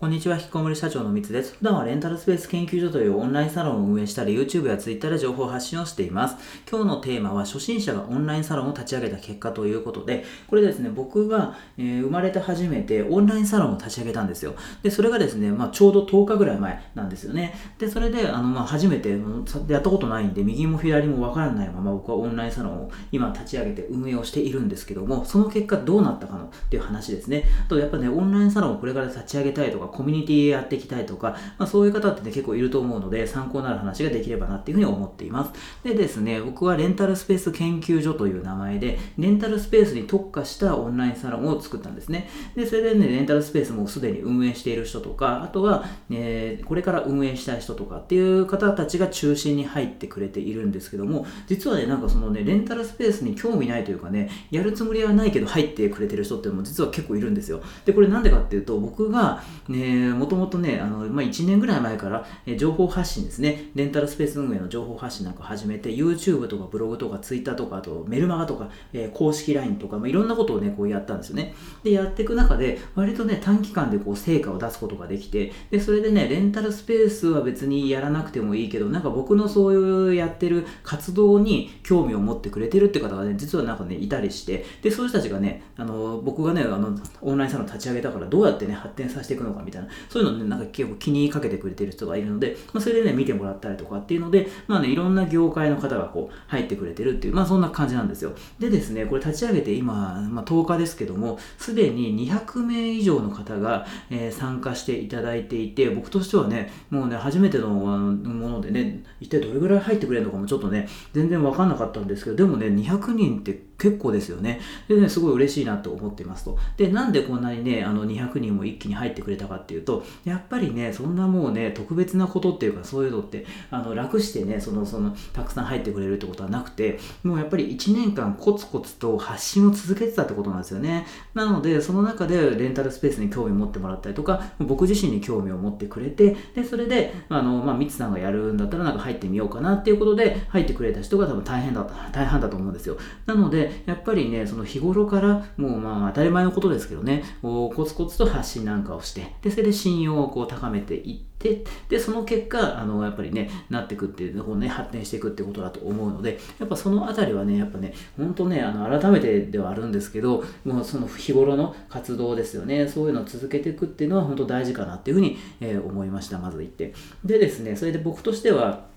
こんにちは、引きこもり社長のみつです。普段はレンタルスペース研究所というオンラインサロンを運営したり、YouTube や Twitter で情報発信をしています。今日のテーマは、初心者がオンラインサロンを立ち上げた結果ということで、これですね、僕が、えー、生まれて初めてオンラインサロンを立ち上げたんですよ。で、それがですね、まあ、ちょうど10日ぐらい前なんですよね。で、それで、あの、まあ、初めてやったことないんで、右も左もわからないまま僕はオンラインサロンを今立ち上げて運営をしているんですけども、その結果どうなったかのっていう話ですね。あと、やっぱね、オンラインサロンをこれから立ち上げたいとか、コミュニティやっていきたいとか、まあ、そういう方ってね、結構いると思うので、参考になる話ができればなっていうふうに思っています。でですね、僕はレンタルスペース研究所という名前で、レンタルスペースに特化したオンラインサロンを作ったんですね。で、それでね、レンタルスペースもすでに運営している人とか、あとは、ね、これから運営したい人とかっていう方たちが中心に入ってくれているんですけども、実はね、なんかそのね、レンタルスペースに興味ないというかね、やるつもりはないけど入ってくれてる人っていうのも実は結構いるんですよ。で、これなんでかっていうと、僕が、ね、もともとね、あの、まあ、1年ぐらい前から、え情報発信ですね、レンタルスペース運営の情報発信なんか始めて、YouTube とかブログとか Twitter とか、あとメルマガとか、え公式 LINE とか、まあ、いろんなことをね、こうやったんですよね。で、やっていく中で、割とね、短期間でこう成果を出すことができて、で、それでね、レンタルスペースは別にやらなくてもいいけど、なんか僕のそういうやってる活動に興味を持ってくれてるって方がね、実はなんかね、いたりして、で、そういう人たちがね、あの、僕がね、あの、オンラインサロン立ち上げたからどうやってね、発展させていくのかみたいな、そういうのね、なんか結構気にかけてくれてる人がいるので、まあ、それでね、見てもらったりとかっていうので、まあね、いろんな業界の方がこう、入ってくれてるっていう、まあそんな感じなんですよ。でですね、これ立ち上げて今、まあ10日ですけども、すでに200名以上の方が、えー、参加していただいていて、僕としてはね、もうね、初めてのものでね、一体どれぐらい入ってくれるのかもちょっとね、全然わかんなかったんですけど、でもね、200人って結構ですよね。でね、すごい嬉しいなと思っていますと。で、なんでこんなにね、あの200人も一気に入ってくれたかっていうと、やっぱりね、そんなもうね、特別なことっていうか、そういうのって、あの、楽してね、その、その、たくさん入ってくれるってことはなくて、もうやっぱり1年間コツコツと発信を続けてたってことなんですよね。なので、その中でレンタルスペースに興味を持ってもらったりとか、僕自身に興味を持ってくれて、で、それで、あの、まあ、ミツさんがやるんだったらなんか入ってみようかなっていうことで、入ってくれた人が多分大変だった、大半だと思うんですよ。なので、やっぱりね、その日頃から、もうまあ当たり前のことですけどね、コツコツと発信なんかをして、で、それで信用をこう高めていって、で、その結果、あの、やっぱりね、なっていくっていう、こうね、発展していくってことだと思うので、やっぱそのあたりはね、やっぱね、本当ね、あの、改めてではあるんですけど、もうその日頃の活動ですよね、そういうのを続けていくっていうのは本当大事かなっていうふうに、えー、思いました、まず言って。でですね、それで僕としては、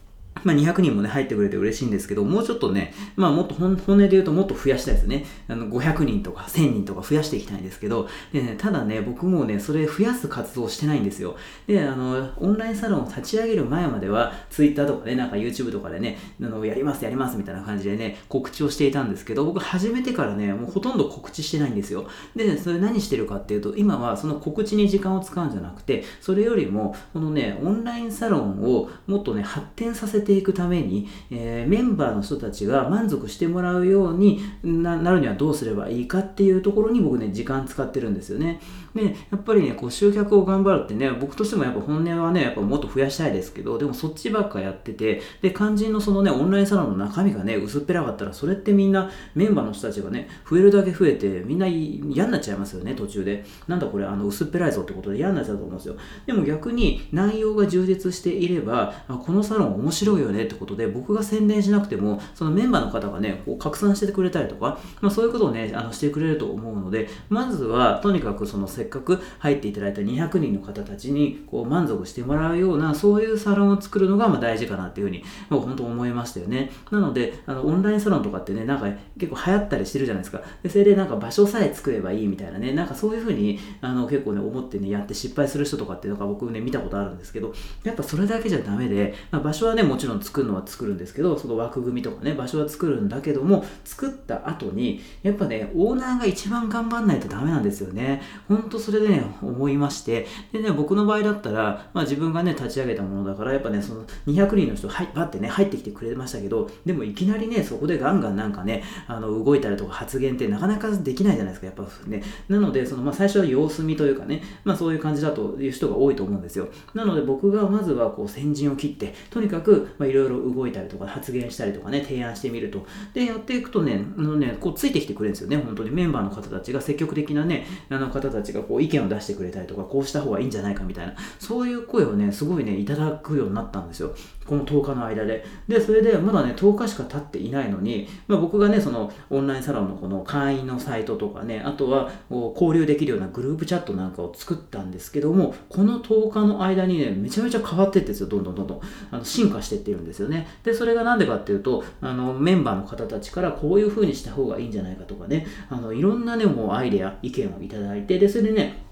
まあ、200人もね、入ってくれて嬉しいんですけど、もうちょっとね、まあ、もっと本音で言うともっと増やしたいですね。あの、500人とか1000人とか増やしていきたいんですけど、でね、ただね、僕もね、それ増やす活動してないんですよ。で、あの、オンラインサロンを立ち上げる前までは、Twitter とかね、なんか YouTube とかでね、あの、やります、やりますみたいな感じでね、告知をしていたんですけど、僕始めてからね、もうほとんど告知してないんですよ。で、ねそれ何してるかっていうと、今はその告知に時間を使うんじゃなくて、それよりも、このね、オンラインサロンをもっとね、発展させていくために、えー、メンバーの人たちが満足してもらうようになるにはどうすればいいかっていうところに僕ね、時間使ってるんですよね。で、やっぱりね、こう集客を頑張るってね、僕としてもやっぱ本音はね、やっぱもっと増やしたいですけど、でもそっちばっかやってて、で、肝心のそのね、オンラインサロンの中身がね、薄っぺらかったら、それってみんなメンバーの人たちがね、増えるだけ増えて、みんな嫌になっちゃいますよね、途中で。なんだこれ、あの、薄っぺらいぞってことで嫌になっちゃうと思うんですよ。でも逆に内容が充実していれば、あこのサロン面白いよねってことで、僕が宣伝しなくても、そのメンバーの方がね、こう拡散してくれたりとか、まあ、そういうことをね、あのしてくれると思うので、まずは、とにかくそのせっかく入っていただいた200人の方たちにこう満足してもらうような、そういうサロンを作るのがま大事かなっていうふうに、もう本当思いましたよね。なので、あのオンラインサロンとかってね、なんか結構流行ったりしてるじゃないですか。でそれでなんか場所さえ作ればいいみたいなね、なんかそういうふうにあの結構ね、思ってね、やって失敗する人とかっていうのが僕ね、見たことあるんですけど、やっぱそれだけじゃダメで、まあ、場所はね、もちろん作るのは作るんですけど、その枠組みとかね、場所は作るんだけども、作った後に、やっぱね、オーナーが一番頑張んないとダメなんですよね。ほんとそれでね、思いまして、でね、僕の場合だったら、まあ自分がね、立ち上げたものだから、やっぱね、その200人の人、はい、バってね、入ってきてくれましたけど、でもいきなりね、そこでガンガンなんかね、あの、動いたりとか発言ってなかなかできないじゃないですか、やっぱね。なので、その、まあ最初は様子見というかね、まあそういう感じだという人が多いと思うんですよ。なので僕がまずはこう先陣を切って、とにかくまあ、いろいろ動いたりとか発言したりとかね、提案してみると。で、やっていくとね、あのね、こうついてきてくれるんですよね、本当に。メンバーの方たちが積極的なね、あの方たちがこう意見を出してくれたりとか、こうした方がいいんじゃないかみたいな、そういう声をね、すごいね、いただくようになったんですよ。この10日の間で。で、それでまだね、10日しか経っていないのに、まあ、僕がね、そのオンラインサロンのこの会員のサイトとかね、あとは交流できるようなグループチャットなんかを作ったんですけども、この10日の間にね、めちゃめちゃ変わってってですよ、どんどんどんどん。あの進化してってるんですよね。で、それがなんでかっていうと、あの、メンバーの方たちからこういう風にした方がいいんじゃないかとかね、あの、いろんなね、もうアイデア、意見をいただいて、で、それでね、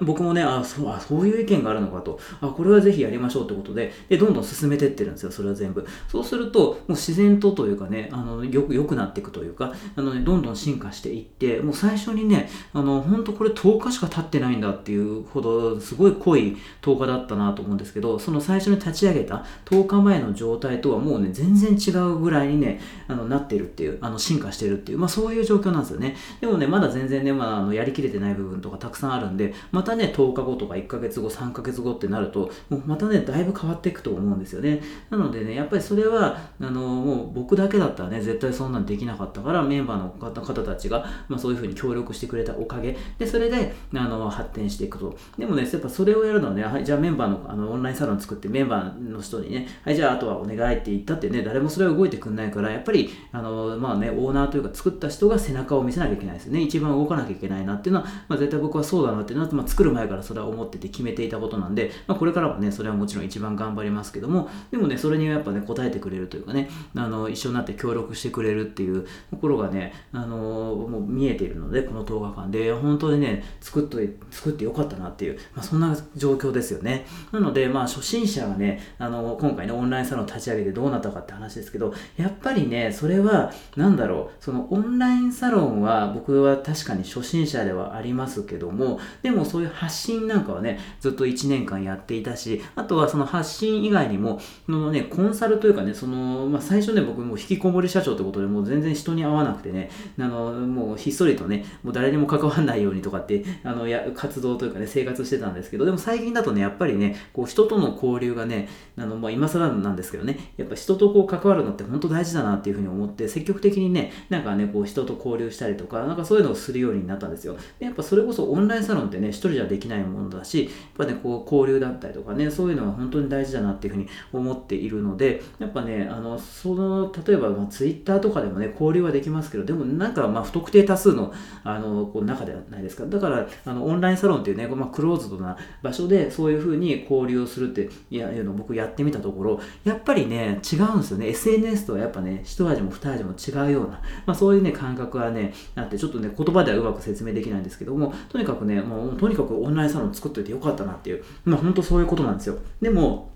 僕もねあそうあ、そういう意見があるのかと、あ、これはぜひやりましょうってことで、で、どんどん進めてってるんですよ、それは全部。そうすると、もう自然とというかね、あの、よく、良くなっていくというか、あのね、どんどん進化していって、もう最初にね、あの、本当これ10日しか経ってないんだっていうほど、すごい濃い10日だったなと思うんですけど、その最初に立ち上げた10日前の状態とはもうね、全然違うぐらいにね、あの、なってるっていう、あの、進化してるっていう、まあそういう状況なんですよね。でもね、まだ全然ね、まあ、あの、やりきれてない部分とかたくさんあるんで、またね、10日後とか1ヶ月後、3ヶ月後ってなると、もうまたね、だいぶ変わっていくと思うんですよね。なのでね、やっぱりそれは、あの、もう僕だけだったらね、絶対そんなんできなかったから、メンバーの方たちが、まあそういうふうに協力してくれたおかげで、それで、あの、発展していくと。でもね、やっぱそれをやるのはね、はい、じゃあメンバーのあのオンラインサロン作ってメンバーの人にね、はい、じゃああとはお願いって言ったってね、誰もそれは動いてくんないから、やっぱり、あの、まあね、オーナーというか作った人が背中を見せなきゃいけないですよね。一番動かなきゃいけないなっていうのは、まあ絶対僕はそうだなっていうのは、まあ作る前からそれは思ってて決めていたことなんで、まあ、これからはね、それはもちろん一番頑張りますけども、でもね、それにはやっぱね、応えてくれるというかね、あの、一緒になって協力してくれるっていうところがね、あの、もう見えているので、この10日間で、本当にね、作っと作ってよかったなっていう、まあ、そんな状況ですよね。なので、まあ、初心者がね、あの、今回ね、オンラインサロン立ち上げてどうなったかって話ですけど、やっぱりね、それは、なんだろう、そのオンラインサロンは僕は確かに初心者ではありますけども、でもそういう発信なんかはね、ずっと1年間やっていたし、あとはその発信以外にも、のね、コンサルというかね、その、まあ、最初ね、僕もう引きこもり社長ってことでもう全然人に会わなくてね、あの、もうひっそりとね、もう誰にも関わらないようにとかって、あの、や、活動というかね、生活してたんですけど、でも最近だとね、やっぱりね、こう人との交流がね、あの、まあ、今更なんですけどね、やっぱ人とこう関わるのって本当大事だなっていうふうに思って、積極的にね、なんかね、こう人と交流したりとか、なんかそういうのをするようになったんですよ。でやっぱそれこそオンラインサロンってね、一人じゃできないものだし、やっぱね、こう交流だったりとかね、そういうのは本当に大事だなっていうふうに思っているので、やっぱね、あの、その、例えば、まあ、ツイッターとかでもね、交流はできますけど、でもなんか、まあ、不特定多数の、あの、こう中ではないですか。だから、あの、オンラインサロンっていうね、まあ、クローズドな場所で、そういうふうに交流をするって、いや、いうのを僕やってみたところ、やっぱりね、違うんですよね。SNS とはやっぱね、一味も二味も違うような、まあ、そういうね、感覚はね、あって、ちょっとね、言葉ではうまく説明できないんですけども、とにかくね、もう、とにかくオンラインサロン作っといてよかったなっていう、まあ、本当そういうことなんですよ。でも、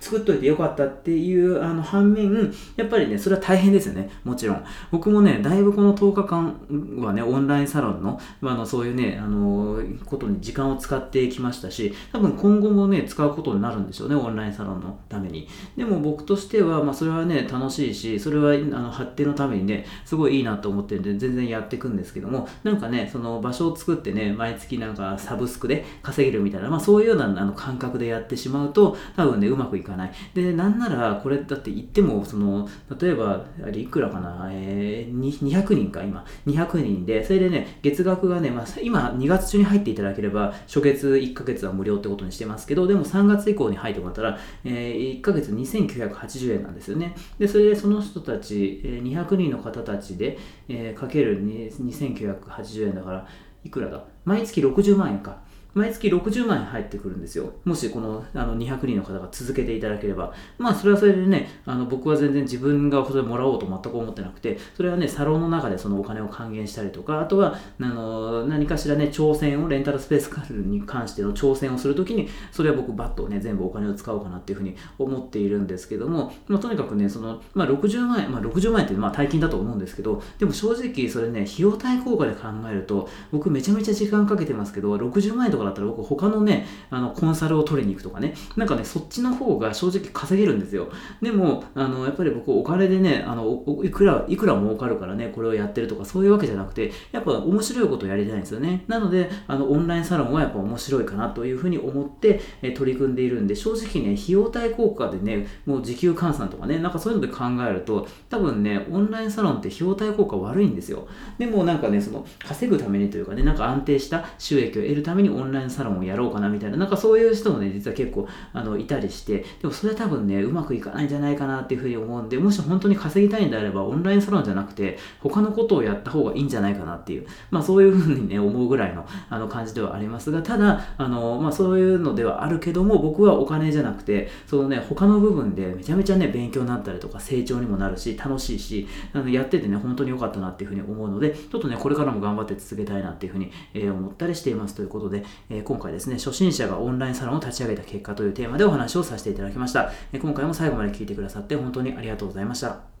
作っといてよかったっていうあの反面、やっぱりね、それは大変ですよね。もちろん。僕もね、だいぶこの10日間はね、オンラインサロンの、あ、のそういうね、あの、ことに時間を使ってきましたし、多分今後もね、使うことになるんでしょうね、オンラインサロンのために。でも僕としては、まあ、それはね、楽しいし、それはあの発展のためにね、すごいいいなと思ってるんで、全然やっていくんですけども、なんかね、その場所を作ってね、毎月なんかサブスクで稼げるみたいな、まあそういうようなあの感覚でやってしまうと、多分ね、うまくいかない。で、なんなら、これだって言っても、その、例えば、あれいくらかな、えー、200人か、今。200人で、それでね、月額がね、まあ、今、2月中に入っていただければ、初月1ヶ月は無料ってことにしてますけど、でも3月以降に入ってもらったら、えー、1ヶ月2980円なんですよね。で、それでその人たち、200人の方たちで、えー、かける2980円だから、いくらだ？毎月60万円か。毎月60万円入ってくるんですよ。もしこのあの200人の方が続けていただければ。まあそれはそれでね、あの僕は全然自分がそれもらおうと全く思ってなくて、それはね、サロンの中でそのお金を還元したりとか、あとはあの何かしらね、挑戦を、レンタルスペースカルに関しての挑戦をするときに、それは僕バッとね、全部お金を使おうかなっていうふうに思っているんですけども、まあ、とにかくね、その、まあ60万円、まあ60万円ってまあ大金だと思うんですけど、でも正直それね、費用対効果で考えると、僕めちゃめちゃ時間かけてますけど、60万円とかだったら僕他のね、あの、コンサルを取りに行くとかね、なんかね、そっちの方が正直稼げるんですよ。でも、あの、やっぱり僕お金でね、あの、いくら、いくら儲かるからね、これをやってるとかそういうわけじゃなくて、やっぱ面白いことをやりたいんですよね。なので、あの、オンラインサロンはやっぱ面白いかなというふうに思って、え取り組んでいるんで、正直ね、費用対効果でね、もう時給換算とかね、なんかそういうので考えると、多分ね、オンラインサロンって費用対効果悪いんですよ。でもなんかね、その、稼ぐためにというかね、なんか安定した収益を得るためにオンラインラインサロンをやろうかなみたいな、なんかそういう人もね、実は結構、あの、いたりして、でもそれは多分ね、うまくいかないんじゃないかなっていうふうに思うんで、もし本当に稼ぎたいんであれば、オンラインサロンじゃなくて、他のことをやった方がいいんじゃないかなっていう、まあそういうふうにね、思うぐらいのあの感じではありますが、ただ、あの、まあそういうのではあるけども、僕はお金じゃなくて、そのね、他の部分でめちゃめちゃね、勉強になったりとか、成長にもなるし、楽しいし、あのやっててね、本当に良かったなっていうふうに思うので、ちょっとね、これからも頑張って続けたいなっていうふうに、えー、思ったりしていますということで、え、今回ですね、初心者がオンラインサロンを立ち上げた結果というテーマでお話をさせていただきました。え、今回も最後まで聞いてくださって本当にありがとうございました。